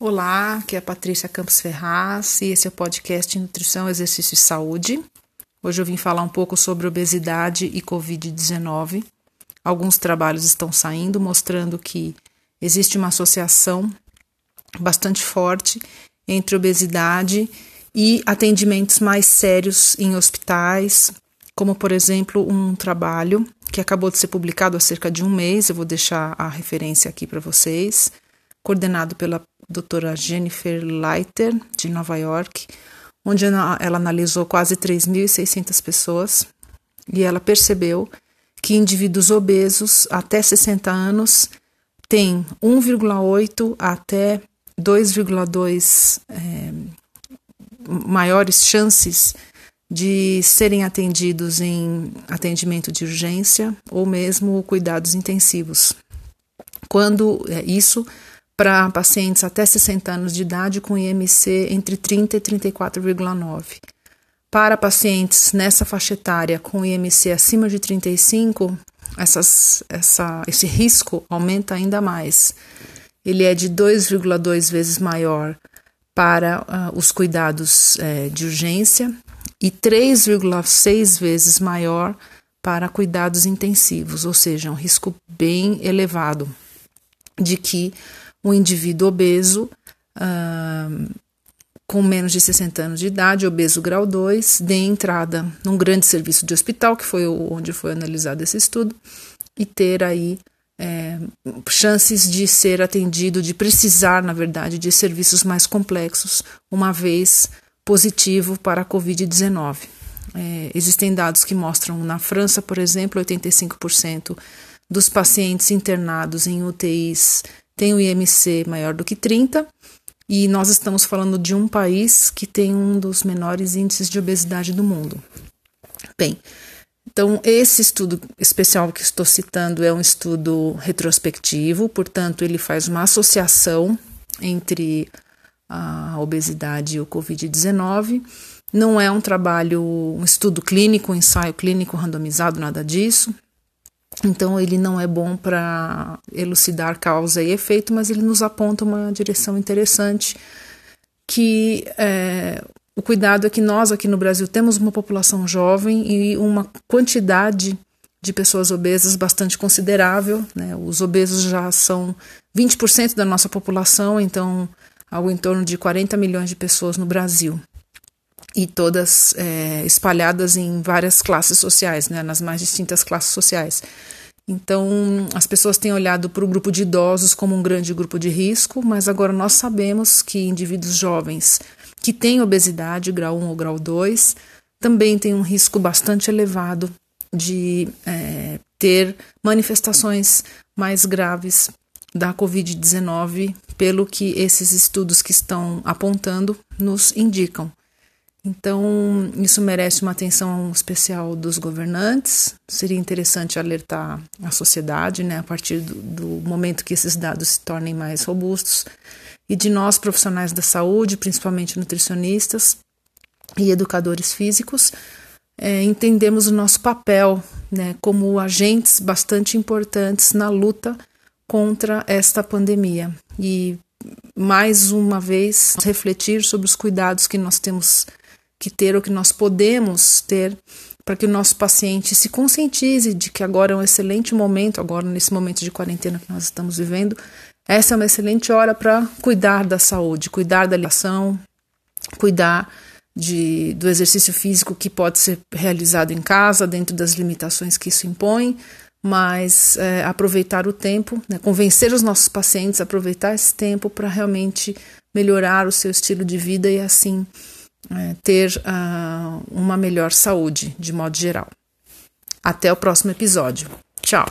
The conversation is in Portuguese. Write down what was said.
Olá, aqui é a Patrícia Campos Ferraz e esse é o podcast Nutrição, Exercício e Saúde. Hoje eu vim falar um pouco sobre obesidade e Covid-19. Alguns trabalhos estão saindo mostrando que existe uma associação bastante forte entre obesidade e atendimentos mais sérios em hospitais, como por exemplo um trabalho que acabou de ser publicado há cerca de um mês, eu vou deixar a referência aqui para vocês, coordenado pela doutora Jennifer Leiter, de Nova York, onde ela, analisou quase 3.600 pessoas e ela percebeu que indivíduos obesos até 60 anos têm 1,8 até 2,2 é, maiores chances de serem atendidos em atendimento de urgência ou mesmo cuidados intensivos. Quando é, isso para pacientes até 60 anos de idade com IMC entre 30 e 34,9. Para pacientes nessa faixa etária com IMC acima de 35, essas, essa, esse risco aumenta ainda mais. Ele é de 2,2 vezes maior para uh, os cuidados uh, de urgência e 3,6 vezes maior para cuidados intensivos, ou seja, um risco bem elevado de que um indivíduo obeso uh, com menos de 60 anos de idade, obeso grau 2, dê entrada num grande serviço de hospital, que foi onde foi analisado esse estudo, e ter aí é, chances de ser atendido, de precisar, na verdade, de serviços mais complexos, uma vez positivo para a Covid-19. É, existem dados que mostram na França, por exemplo, 85% dos pacientes internados em UTIs tem o IMC maior do que 30, e nós estamos falando de um país que tem um dos menores índices de obesidade do mundo. Bem, então esse estudo especial que estou citando é um estudo retrospectivo, portanto, ele faz uma associação entre a obesidade e o Covid-19. Não é um trabalho, um estudo clínico, um ensaio clínico randomizado, nada disso. Então, ele não é bom para elucidar causa e efeito, mas ele nos aponta uma direção interessante que é, o cuidado é que nós aqui no Brasil temos uma população jovem e uma quantidade de pessoas obesas bastante considerável. Né? Os obesos já são 20% da nossa população, então algo em torno de 40 milhões de pessoas no Brasil. E todas é, espalhadas em várias classes sociais, né? nas mais distintas classes sociais. Então, as pessoas têm olhado para o grupo de idosos como um grande grupo de risco, mas agora nós sabemos que indivíduos jovens que têm obesidade, grau 1 ou grau 2, também têm um risco bastante elevado de é, ter manifestações mais graves da Covid-19, pelo que esses estudos que estão apontando nos indicam. Então, isso merece uma atenção especial dos governantes. Seria interessante alertar a sociedade, né, a partir do, do, momento que esses dados se tornem mais robustos, e de nós, profissionais da saúde, principalmente nutricionistas e educadores físicos, é, entendemos o nosso papel né, como agentes bastante importantes na luta contra esta pandemia. E, mais uma vez, refletir sobre os cuidados que nós temos que ter, o que nós podemos ter, para que o nosso paciente se conscientize de que agora é um excelente momento, agora nesse momento de quarentena que nós estamos vivendo, essa é uma excelente hora para cuidar da saúde, cuidar da alimentação, cuidar de, do exercício físico que pode ser realizado em casa, dentro das limitações que isso impõe, mas é, aproveitar o tempo, né, convencer os nossos pacientes a aproveitar esse tempo para realmente melhorar o seu estilo de vida e assim é, ter uh, uma melhor saúde de modo geral. Até o próximo episódio. Tchau!